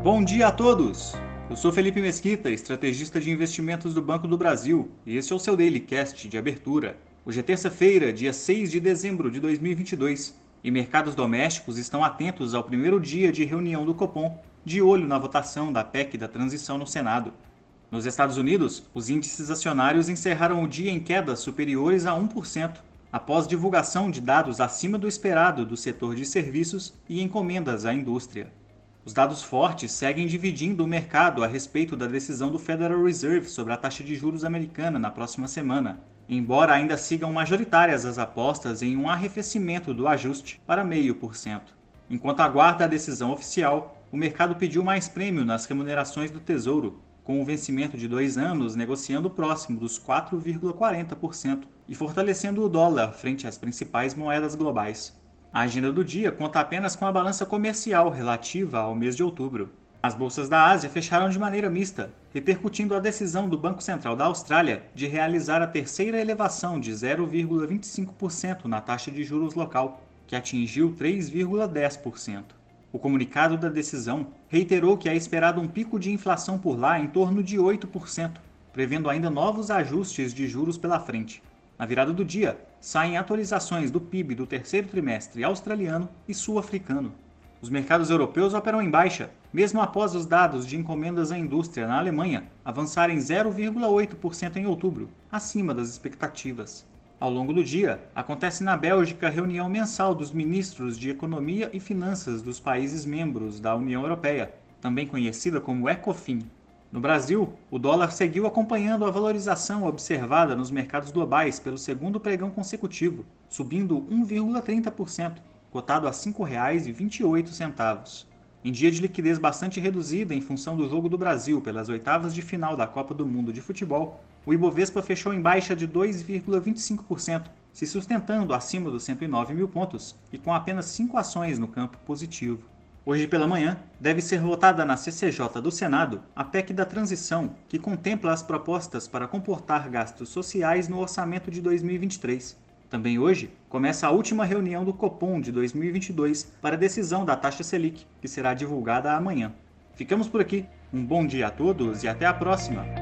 Bom dia a todos! Eu sou Felipe Mesquita, estrategista de investimentos do Banco do Brasil, e este é o seu Daily Cast de abertura. Hoje é terça-feira, dia 6 de dezembro de 2022, e mercados domésticos estão atentos ao primeiro dia de reunião do Copom, de olho na votação da PEC da transição no Senado. Nos Estados Unidos, os índices acionários encerraram o dia em quedas superiores a 1%, após divulgação de dados acima do esperado do setor de serviços e encomendas à indústria. Os dados fortes seguem dividindo o mercado a respeito da decisão do Federal Reserve sobre a taxa de juros americana na próxima semana, embora ainda sigam majoritárias as apostas em um arrefecimento do ajuste para 0,5%. Enquanto aguarda a decisão oficial, o mercado pediu mais prêmio nas remunerações do Tesouro, com o vencimento de dois anos negociando próximo dos 4,40% e fortalecendo o dólar frente às principais moedas globais. A agenda do dia conta apenas com a balança comercial relativa ao mês de outubro. As bolsas da Ásia fecharam de maneira mista, repercutindo a decisão do Banco Central da Austrália de realizar a terceira elevação de 0,25% na taxa de juros local, que atingiu 3,10%. O comunicado da decisão reiterou que é esperado um pico de inflação por lá em torno de 8%, prevendo ainda novos ajustes de juros pela frente. Na virada do dia, saem atualizações do PIB do terceiro trimestre australiano e sul-africano. Os mercados europeus operam em baixa, mesmo após os dados de encomendas à indústria na Alemanha avançarem 0,8% em outubro, acima das expectativas. Ao longo do dia, acontece na Bélgica a reunião mensal dos ministros de Economia e Finanças dos países membros da União Europeia, também conhecida como ECOFIN. No Brasil, o dólar seguiu acompanhando a valorização observada nos mercados globais pelo segundo pregão consecutivo, subindo 1,30%, cotado a R$ 5,28. Em dia de liquidez bastante reduzida em função do jogo do Brasil pelas oitavas de final da Copa do Mundo de Futebol, o Ibovespa fechou em baixa de 2,25%, se sustentando acima dos 109 mil pontos e com apenas cinco ações no campo positivo. Hoje pela manhã, deve ser votada na CCJ do Senado a PEC da Transição, que contempla as propostas para comportar gastos sociais no orçamento de 2023. Também hoje, começa a última reunião do Copom de 2022 para a decisão da taxa Selic, que será divulgada amanhã. Ficamos por aqui. Um bom dia a todos e até a próxima!